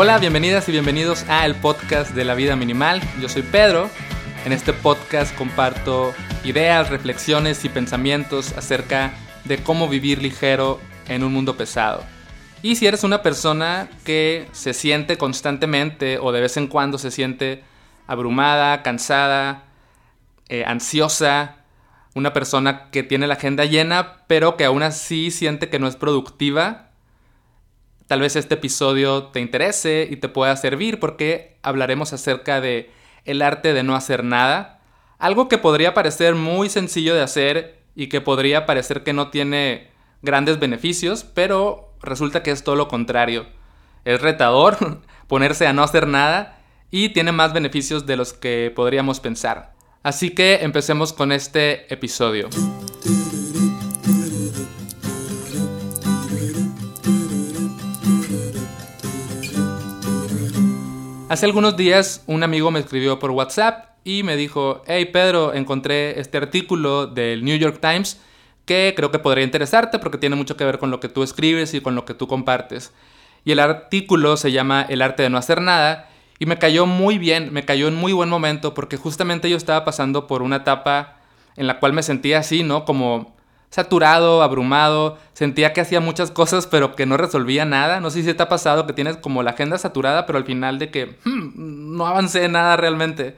Hola, bienvenidas y bienvenidos a el podcast de la vida minimal. Yo soy Pedro. En este podcast comparto ideas, reflexiones y pensamientos acerca de cómo vivir ligero en un mundo pesado. Y si eres una persona que se siente constantemente o de vez en cuando se siente abrumada, cansada, eh, ansiosa, una persona que tiene la agenda llena, pero que aún así siente que no es productiva, Tal vez este episodio te interese y te pueda servir porque hablaremos acerca de el arte de no hacer nada, algo que podría parecer muy sencillo de hacer y que podría parecer que no tiene grandes beneficios, pero resulta que es todo lo contrario. Es retador ponerse a no hacer nada y tiene más beneficios de los que podríamos pensar. Así que empecemos con este episodio. Hace algunos días un amigo me escribió por WhatsApp y me dijo, hey Pedro, encontré este artículo del New York Times que creo que podría interesarte porque tiene mucho que ver con lo que tú escribes y con lo que tú compartes. Y el artículo se llama El arte de no hacer nada y me cayó muy bien, me cayó en muy buen momento porque justamente yo estaba pasando por una etapa en la cual me sentía así, ¿no? Como saturado, abrumado, sentía que hacía muchas cosas pero que no resolvía nada. No sé si te ha pasado que tienes como la agenda saturada pero al final de que hmm, no avancé nada realmente.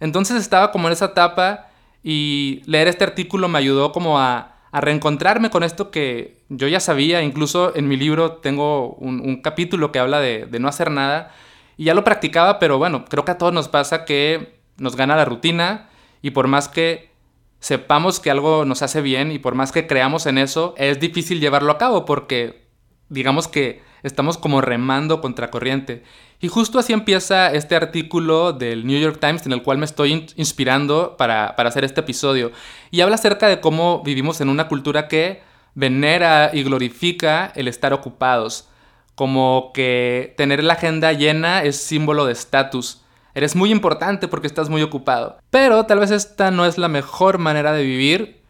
Entonces estaba como en esa etapa y leer este artículo me ayudó como a, reencontrarme con esto que yo ya sabía. Incluso en mi libro tengo un, capítulo que habla de, de no hacer nada y ya lo practicaba pero bueno, creo que a todos nos pasa que nos gana la rutina y por más que sepamos que algo nos hace bien y por más que creamos en eso, es difícil llevarlo a cabo porque digamos que estamos como remando contra corriente. Y justo así empieza este artículo del New York Times en el cual me estoy inspirando para, para hacer este episodio. Y habla acerca de cómo vivimos en una cultura que venera y glorifica el estar ocupados. Como que tener la agenda llena es símbolo de estatus. Eres muy importante porque estás muy ocupado. Pero tal vez esta no es la mejor manera de vivir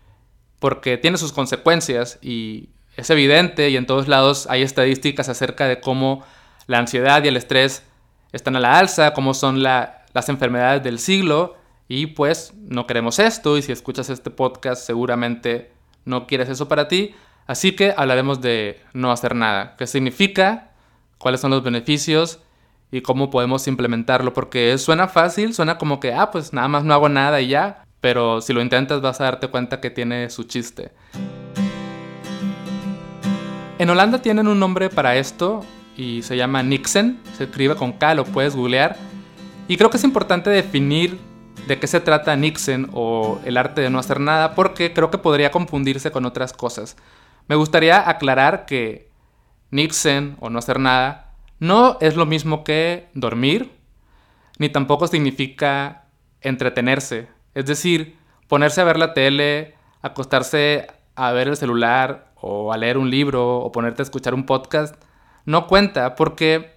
porque tiene sus consecuencias y es evidente y en todos lados hay estadísticas acerca de cómo la ansiedad y el estrés están a la alza, cómo son las enfermedades del siglo y pues no queremos esto y si escuchas este podcast seguramente no quieres eso para ti. Así que hablaremos de no hacer nada. ¿Qué significa? ¿Cuáles son los beneficios? Y cómo podemos implementarlo, porque suena fácil, suena como que, ah, pues nada más no hago nada y ya, pero si lo intentas vas a darte cuenta que tiene su chiste. En Holanda tienen un nombre para esto y se llama Nixon, se escribe con K, lo puedes googlear, y creo que es importante definir de qué se trata Nixon o el arte de no hacer nada, porque creo que podría confundirse con otras cosas. Me gustaría aclarar que Nixon o no hacer nada no es lo mismo que dormir, ni tampoco significa entretenerse. Es decir, ponerse a ver la tele, acostarse a ver el celular o a leer un libro o ponerte a escuchar un podcast, no cuenta porque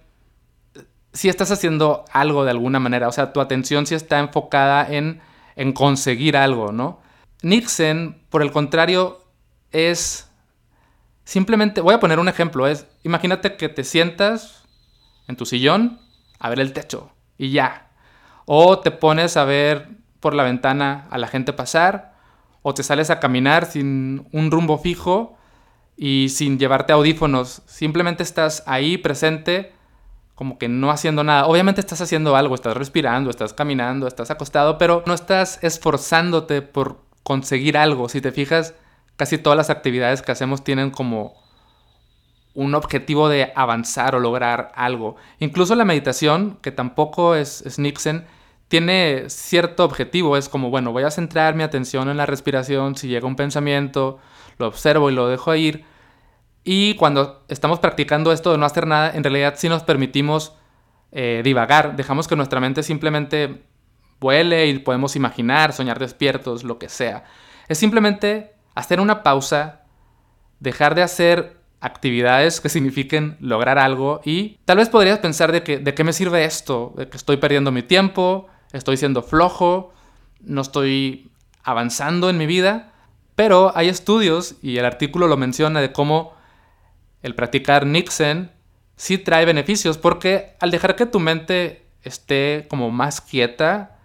si estás haciendo algo de alguna manera, o sea, tu atención sí está enfocada en, en conseguir algo, ¿no? Nixon, por el contrario, es simplemente, voy a poner un ejemplo, es, imagínate que te sientas en tu sillón a ver el techo y ya. O te pones a ver por la ventana a la gente pasar, o te sales a caminar sin un rumbo fijo y sin llevarte audífonos. Simplemente estás ahí presente, como que no haciendo nada. Obviamente estás haciendo algo, estás respirando, estás caminando, estás acostado, pero no estás esforzándote por conseguir algo. Si te fijas, casi todas las actividades que hacemos tienen como un objetivo de avanzar o lograr algo. Incluso la meditación, que tampoco es, es Nixon, tiene cierto objetivo. Es como, bueno, voy a centrar mi atención en la respiración. Si llega un pensamiento, lo observo y lo dejo ir. Y cuando estamos practicando esto de no hacer nada, en realidad sí nos permitimos eh, divagar. Dejamos que nuestra mente simplemente vuele y podemos imaginar, soñar despiertos, lo que sea. Es simplemente hacer una pausa, dejar de hacer actividades que signifiquen lograr algo y tal vez podrías pensar de que de qué me sirve esto, de que estoy perdiendo mi tiempo, estoy siendo flojo, no estoy avanzando en mi vida, pero hay estudios y el artículo lo menciona de cómo el practicar Nixon sí trae beneficios, porque al dejar que tu mente esté como más quieta,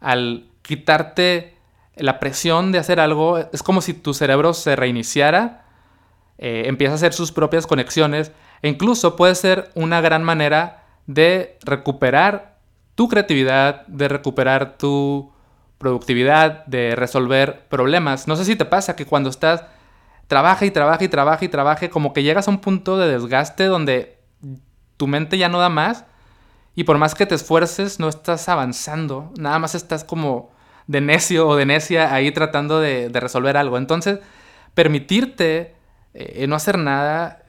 al quitarte la presión de hacer algo, es como si tu cerebro se reiniciara, eh, empieza a hacer sus propias conexiones, e incluso puede ser una gran manera de recuperar tu creatividad, de recuperar tu productividad, de resolver problemas. No sé si te pasa que cuando estás trabaja y trabaja y trabaja y trabaja, como que llegas a un punto de desgaste donde tu mente ya no da más y por más que te esfuerces no estás avanzando, nada más estás como de necio o de necia ahí tratando de, resolver algo. Entonces, permitirte eh, no hacer nada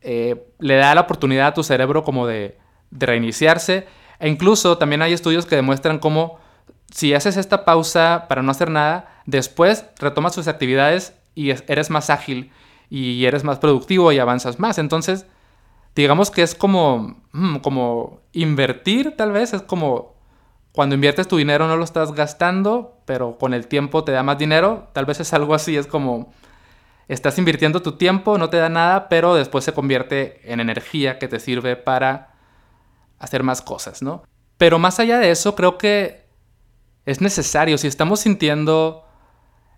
eh, le da la oportunidad a tu cerebro como de, reiniciarse e incluso también hay estudios que demuestran cómo si haces esta pausa para no hacer nada, después retomas tus actividades y eres más ágil y eres más productivo y avanzas más. Entonces, digamos que es como, mm, como invertir tal vez, es como cuando inviertes tu dinero no lo estás gastando, pero con el tiempo te da más dinero, tal vez es algo así, es como estás invirtiendo tu tiempo, no te da nada, pero después se convierte en energía que te sirve para hacer más cosas, ¿no? Pero más allá de eso, creo que es necesario. Si estamos sintiendo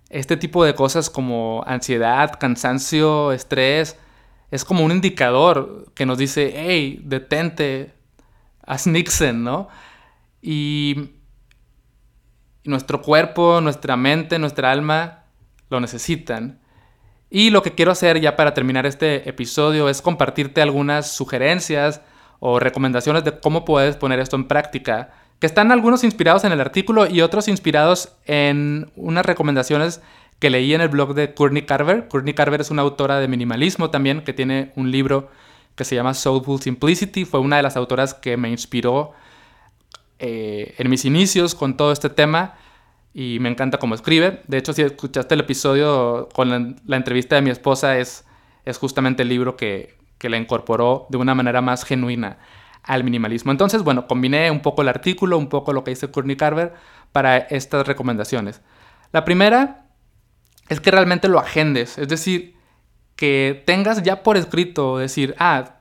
este tipo de cosas como ansiedad, cansancio, estrés, es como un indicador que nos dice, hey, detente, haz ¿no? Y nuestro cuerpo, nuestra mente, nuestra alma lo necesitan. Y lo que quiero hacer ya para terminar este episodio es compartirte algunas sugerencias o recomendaciones de cómo puedes poner esto en práctica que están algunos inspirados en el artículo y otros inspirados en unas recomendaciones que leí en el blog de Courtney Carver. Courtney Carver es una autora de minimalismo también, que tiene un libro que se llama Soulful Simplicity. Fue una de las autoras que me inspiró eh, en mis inicios con todo este tema y me encanta cómo escribe. De hecho, si escuchaste el episodio con la, entrevista de mi esposa, es, es justamente el libro que, que la incorporó de una manera más genuina al minimalismo. Entonces, bueno, combiné un poco el artículo, un poco lo que dice Courtney Carver para estas recomendaciones. La primera es que realmente lo agendes, es decir, que tengas ya por escrito, decir, ah,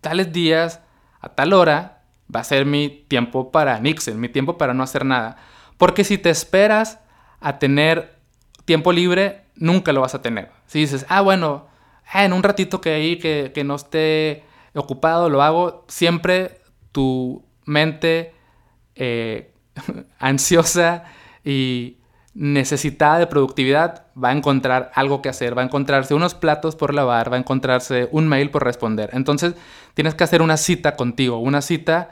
tales días, a tal hora, va a ser mi tiempo para Nixon, mi tiempo para no hacer nada. Porque si te esperas a tener tiempo libre, nunca lo vas a tener. Si dices, ah, bueno, ah, en un ratito que ahí, que, que no esté ocupado, lo hago, siempre tu mente eh, ansiosa y necesitada de productividad va a encontrar algo que hacer, va a encontrarse unos platos por lavar, va a encontrarse un mail por responder. Entonces tienes que hacer una cita contigo, una cita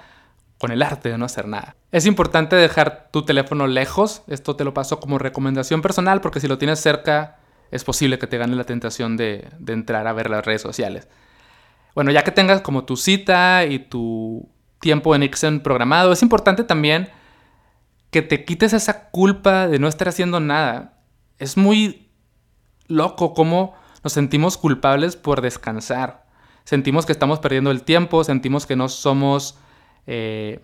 con el arte de no hacer nada. Es importante dejar tu teléfono lejos, esto te lo paso como recomendación personal porque si lo tienes cerca es posible que te gane la tentación de entrar a ver las redes sociales. Bueno, ya que tengas como tu cita y tu tiempo en Nixon programado, es importante también que te quites esa culpa de no estar haciendo nada. Es muy loco cómo nos sentimos culpables por descansar. Sentimos que estamos perdiendo el tiempo, sentimos que no somos eh,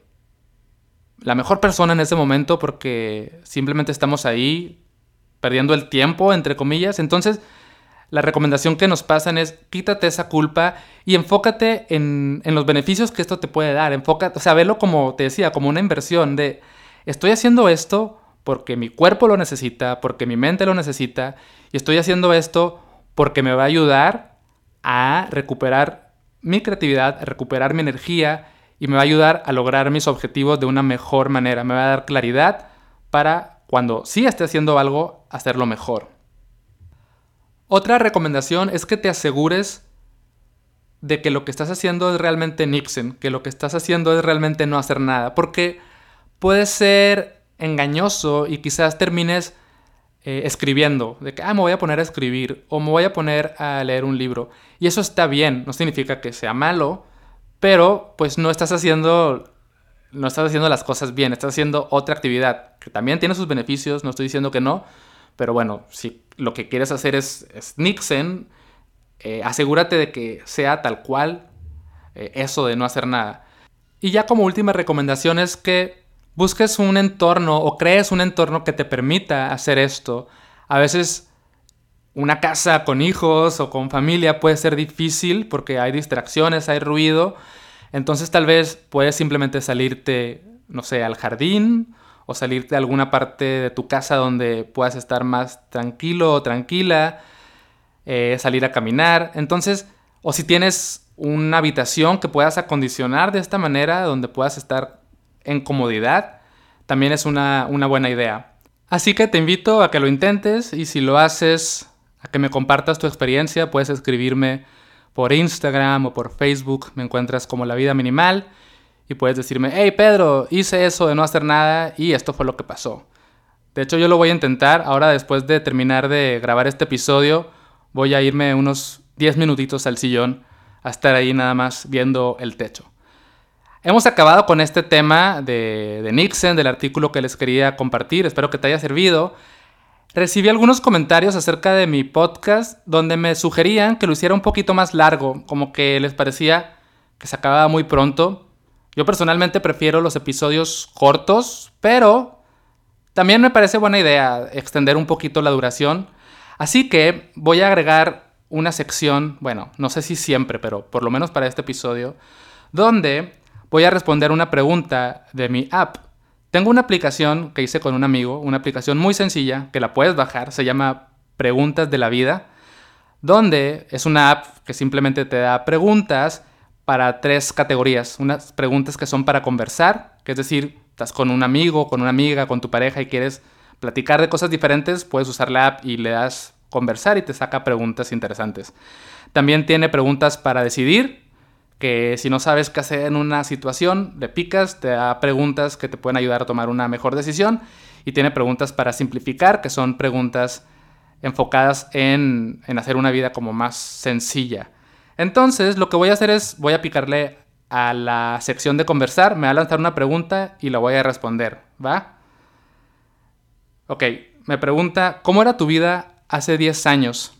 la mejor persona en ese momento porque simplemente estamos ahí perdiendo el tiempo, entre comillas. Entonces, la recomendación que nos pasan es quítate esa culpa y enfócate en, los beneficios que esto te puede dar. Enfócate, o sea, velo como te decía, como una inversión de estoy haciendo esto porque mi cuerpo lo necesita, porque mi mente lo necesita y estoy haciendo esto porque me va a ayudar a recuperar mi creatividad, a recuperar mi energía y me va a ayudar a lograr mis objetivos de una mejor manera. Me va a dar claridad para cuando sí esté haciendo algo, hacerlo mejor. Otra recomendación es que te asegures de que lo que estás haciendo es realmente Nixon, que lo que estás haciendo es realmente no hacer nada, porque puede ser engañoso y quizás termines eh, escribiendo, de que, ah, me voy a poner a escribir o me voy a poner a leer un libro. Y eso está bien, no significa que sea malo, pero pues no estás haciendo, no estás haciendo las cosas bien, estás haciendo otra actividad, que también tiene sus beneficios, no estoy diciendo que no, pero bueno, si lo que quieres hacer es, Nixon, eh, asegúrate de que sea tal cual eh, eso de no hacer nada. Y ya como última recomendación es que busques un entorno o crees un entorno que te permita hacer esto. A veces una casa con hijos o con familia puede ser difícil porque hay distracciones, hay ruido. Entonces tal vez puedes simplemente salirte, no sé, al jardín o salirte a alguna parte de tu casa donde puedas estar más tranquilo o tranquila, eh, salir a caminar. Entonces, o si tienes una habitación que puedas acondicionar de esta manera, donde puedas estar en comodidad, también es una, una buena idea. Así que te invito a que lo intentes y si lo haces, a que me compartas tu experiencia, puedes escribirme por Instagram o por Facebook, me encuentras como La Vida Minimal y puedes decirme, hey Pedro, hice eso de no hacer nada y esto fue lo que pasó. De hecho yo lo voy a intentar, ahora después de terminar de grabar este episodio, voy a irme unos 10 minutitos al sillón a estar ahí nada más viendo el techo. Hemos acabado con este tema de, de Nixon, del artículo que les quería compartir, espero que te haya servido. Recibí algunos comentarios acerca de mi podcast donde me sugerían que lo hiciera un poquito más largo, como que les parecía que se acababa muy pronto. Yo personalmente prefiero los episodios cortos, pero también me parece buena idea extender un poquito la duración. Así que voy a agregar una sección, bueno, no sé si siempre, pero por lo menos para este episodio, donde voy a responder una pregunta de mi app tengo una aplicación que hice con un amigo, una aplicación muy sencilla que la puedes bajar, se llama Preguntas de la Vida, donde es una app que simplemente te da preguntas para tres categorías. Unas preguntas que son para conversar, que es decir, estás con un amigo, con una amiga, con tu pareja y quieres platicar de cosas diferentes, puedes usar la app y le das conversar y te saca preguntas interesantes. También tiene preguntas para decidir, que si no sabes qué hacer en una situación, le picas, te da preguntas que te pueden ayudar a tomar una mejor decisión y tiene preguntas para simplificar, que son preguntas enfocadas en, en hacer una vida como más sencilla. Entonces, lo que voy a hacer es, voy a picarle a la sección de conversar, me va a lanzar una pregunta y la voy a responder, ¿va? Ok, me pregunta, ¿cómo era tu vida hace 10 años?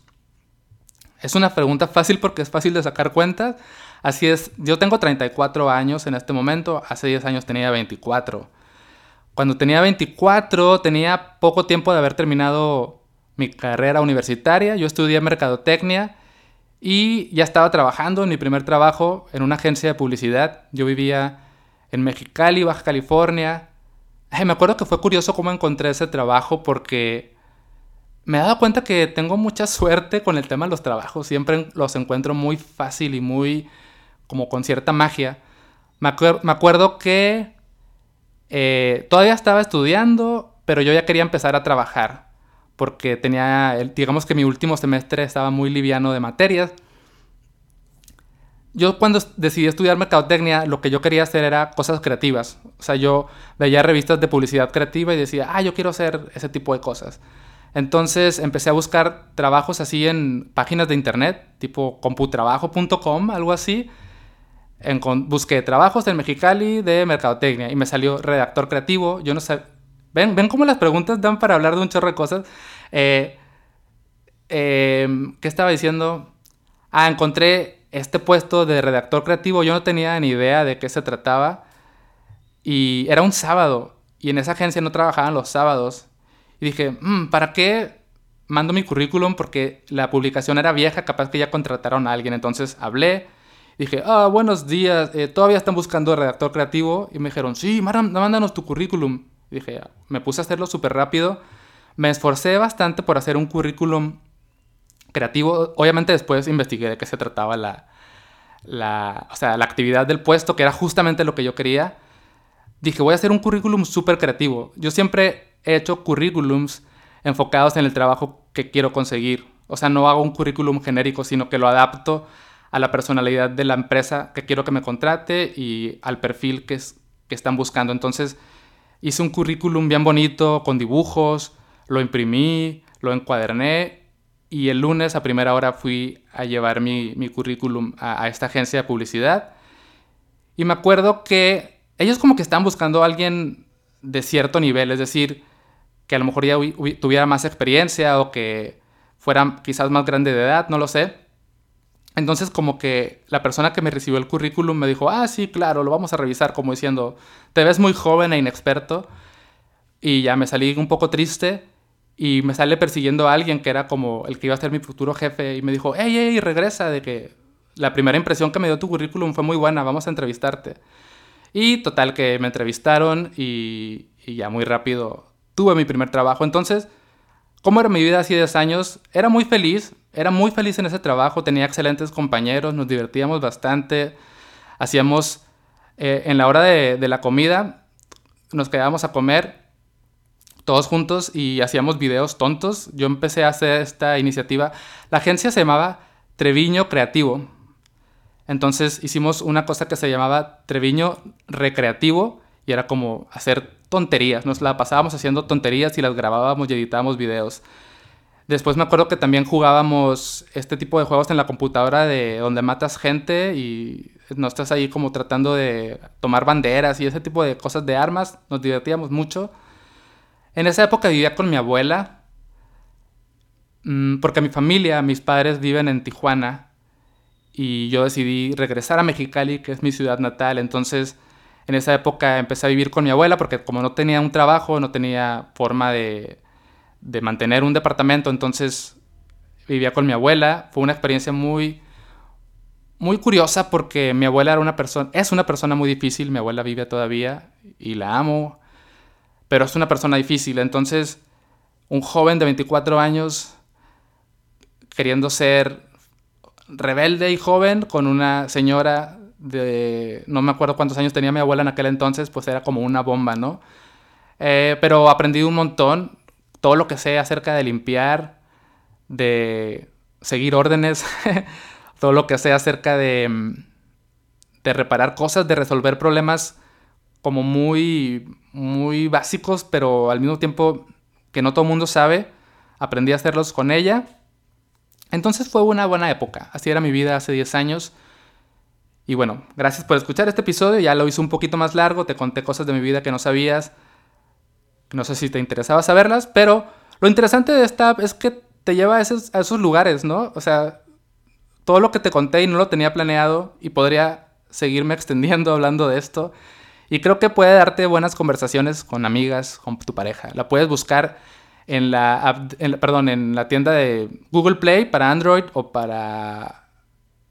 Es una pregunta fácil porque es fácil de sacar cuentas. Así es, yo tengo 34 años en este momento, hace 10 años tenía 24. Cuando tenía 24 tenía poco tiempo de haber terminado mi carrera universitaria, yo estudié mercadotecnia y ya estaba trabajando en mi primer trabajo en una agencia de publicidad. Yo vivía en Mexicali, Baja California. me acuerdo que fue curioso cómo encontré ese trabajo porque me he dado cuenta que tengo mucha suerte con el tema de los trabajos. Siempre los encuentro muy fácil y muy como con cierta magia. Me, acuerdo que eh, todavía estaba estudiando, pero yo ya quería empezar a trabajar, porque tenía, digamos que mi último semestre estaba muy liviano de materias. Yo cuando decidí estudiar mercadotecnia, lo que yo quería hacer era cosas creativas. O sea, yo veía revistas de publicidad creativa y decía, ah, yo quiero hacer ese tipo de cosas. Entonces empecé a buscar trabajos así en páginas de internet, tipo computrabajo.com, algo así, busqué trabajos en Mexicali de mercadotecnia y me salió redactor creativo. Yo no sé. ¿Ven, ¿Ven cómo las preguntas dan para hablar de un chorro de cosas? Eh, em, ¿Qué estaba diciendo? Ah, encontré este puesto de redactor creativo. Yo no tenía ni idea de qué se trataba. Y era un sábado. Y en esa agencia no trabajaban los sábados. Y dije, mm, ¿para qué mando mi currículum? Porque la publicación era vieja, capaz que ya contrataron a alguien. Entonces hablé Dije, ah, buenos días, eh, todavía están buscando redactor creativo. Y me dijeron, sí, mándanos tu currículum. dije, me puse a hacerlo súper rápido. Me esforcé bastante por hacer un currículum creativo. Obviamente después investigué de qué se trataba la, la, o sea, la actividad del puesto, que era justamente lo que yo quería. Dije, voy a hacer un currículum súper creativo. Yo siempre he hecho currículums enfocados en el trabajo que quiero conseguir. O sea, no hago un currículum genérico, sino que lo adapto a la personalidad de la empresa que quiero que me contrate y al perfil que, es, que están buscando. Entonces hice un currículum bien bonito con dibujos, lo imprimí, lo encuaderné y el lunes a primera hora fui a llevar mi, currículum a, a, esta agencia de publicidad. Y me acuerdo que ellos como que están buscando a alguien de cierto nivel, es decir, que a lo mejor ya tuviera más experiencia o que fuera quizás más grande de edad, no lo sé. Entonces como que la persona que me recibió el currículum me dijo, ah, sí, claro, lo vamos a revisar, como diciendo, te ves muy joven e inexperto. Y ya me salí un poco triste y me sale persiguiendo a alguien que era como el que iba a ser mi futuro jefe y me dijo, hey, hey, regresa, de que la primera impresión que me dio tu currículum fue muy buena, vamos a entrevistarte. Y total que me entrevistaron y, ya muy rápido tuve mi primer trabajo. Entonces, ¿cómo era mi vida hace 10 años? Era muy feliz, era muy feliz en ese trabajo, tenía excelentes compañeros, nos divertíamos bastante, hacíamos eh, en la hora de, de, la comida, nos quedábamos a comer todos juntos y hacíamos videos tontos. Yo empecé a hacer esta iniciativa. La agencia se llamaba Treviño Creativo. Entonces hicimos una cosa que se llamaba Treviño Recreativo y era como hacer tonterías. Nos la pasábamos haciendo tonterías y las grabábamos y editábamos videos. Después me acuerdo que también jugábamos este tipo de juegos en la computadora de donde matas gente y no estás ahí como tratando de tomar banderas y ese tipo de cosas de armas. Nos divertíamos mucho. En esa época vivía con mi abuela, mm, porque mi familia, mis padres viven en Tijuana y yo decidí regresar a Mexicali, que es mi ciudad natal. Entonces, en esa época empecé a vivir con mi abuela porque como no tenía un trabajo, no tenía forma de, de mantener un departamento, entonces vivía con mi abuela. Fue una experiencia muy, muy curiosa porque mi abuela era una persona, es una persona muy difícil, mi abuela vive todavía y la amo, pero es una persona difícil. Entonces, un joven de 24 años queriendo ser rebelde y joven con una señora de, no me acuerdo cuántos años tenía mi abuela en aquel entonces, pues era como una bomba, ¿no? Eh, pero aprendí un montón, todo lo que sé acerca de limpiar, de seguir órdenes, todo lo que sé acerca de, mm, de reparar cosas, de resolver problemas como muy, muy básicos, pero al mismo tiempo que no todo el mundo sabe, aprendí a hacerlos con ella. Entonces fue una buena época, así era mi vida hace 10 años. Y bueno, gracias por escuchar este episodio. Ya lo hice un poquito más largo, te conté cosas de mi vida que no sabías. No sé si te interesaba saberlas, pero lo interesante de esta es que te lleva a esos, lugares, ¿no? O sea, todo lo que te conté y no lo tenía planeado y podría seguirme extendiendo hablando de esto. Y creo que puede darte buenas conversaciones con amigas, con tu pareja. La puedes buscar en la, perdón, en la tienda de Google Play para Android o para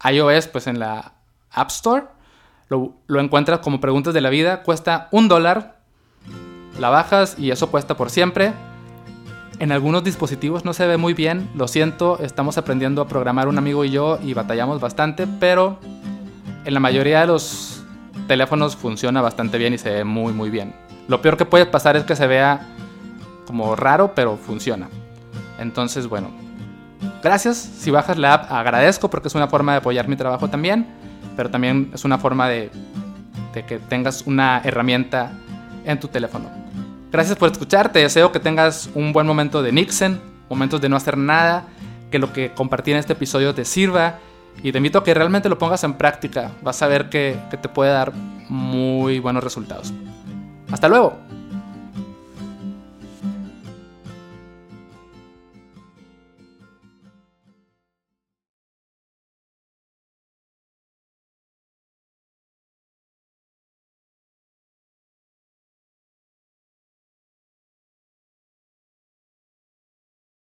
iOS, pues en la App Store. Lo, encuentras como preguntas de la vida. Cuesta un dólar. La bajas y eso cuesta por siempre. En algunos dispositivos no se ve muy bien. Lo siento, estamos aprendiendo a programar un amigo y yo y batallamos bastante. Pero en la mayoría de los teléfonos funciona bastante bien y se ve muy muy bien. Lo peor que puede pasar es que se vea como raro, pero funciona. Entonces, bueno, gracias. Si bajas la app, agradezco porque es una forma de apoyar mi trabajo también pero también es una forma de, que tengas una herramienta en tu teléfono. Gracias por escuchar, te deseo que tengas un buen momento de Nixon, momentos de no hacer nada, que lo que compartí en este episodio te sirva y te invito a que realmente lo pongas en práctica, vas a ver que, que te puede dar muy buenos resultados. Hasta luego.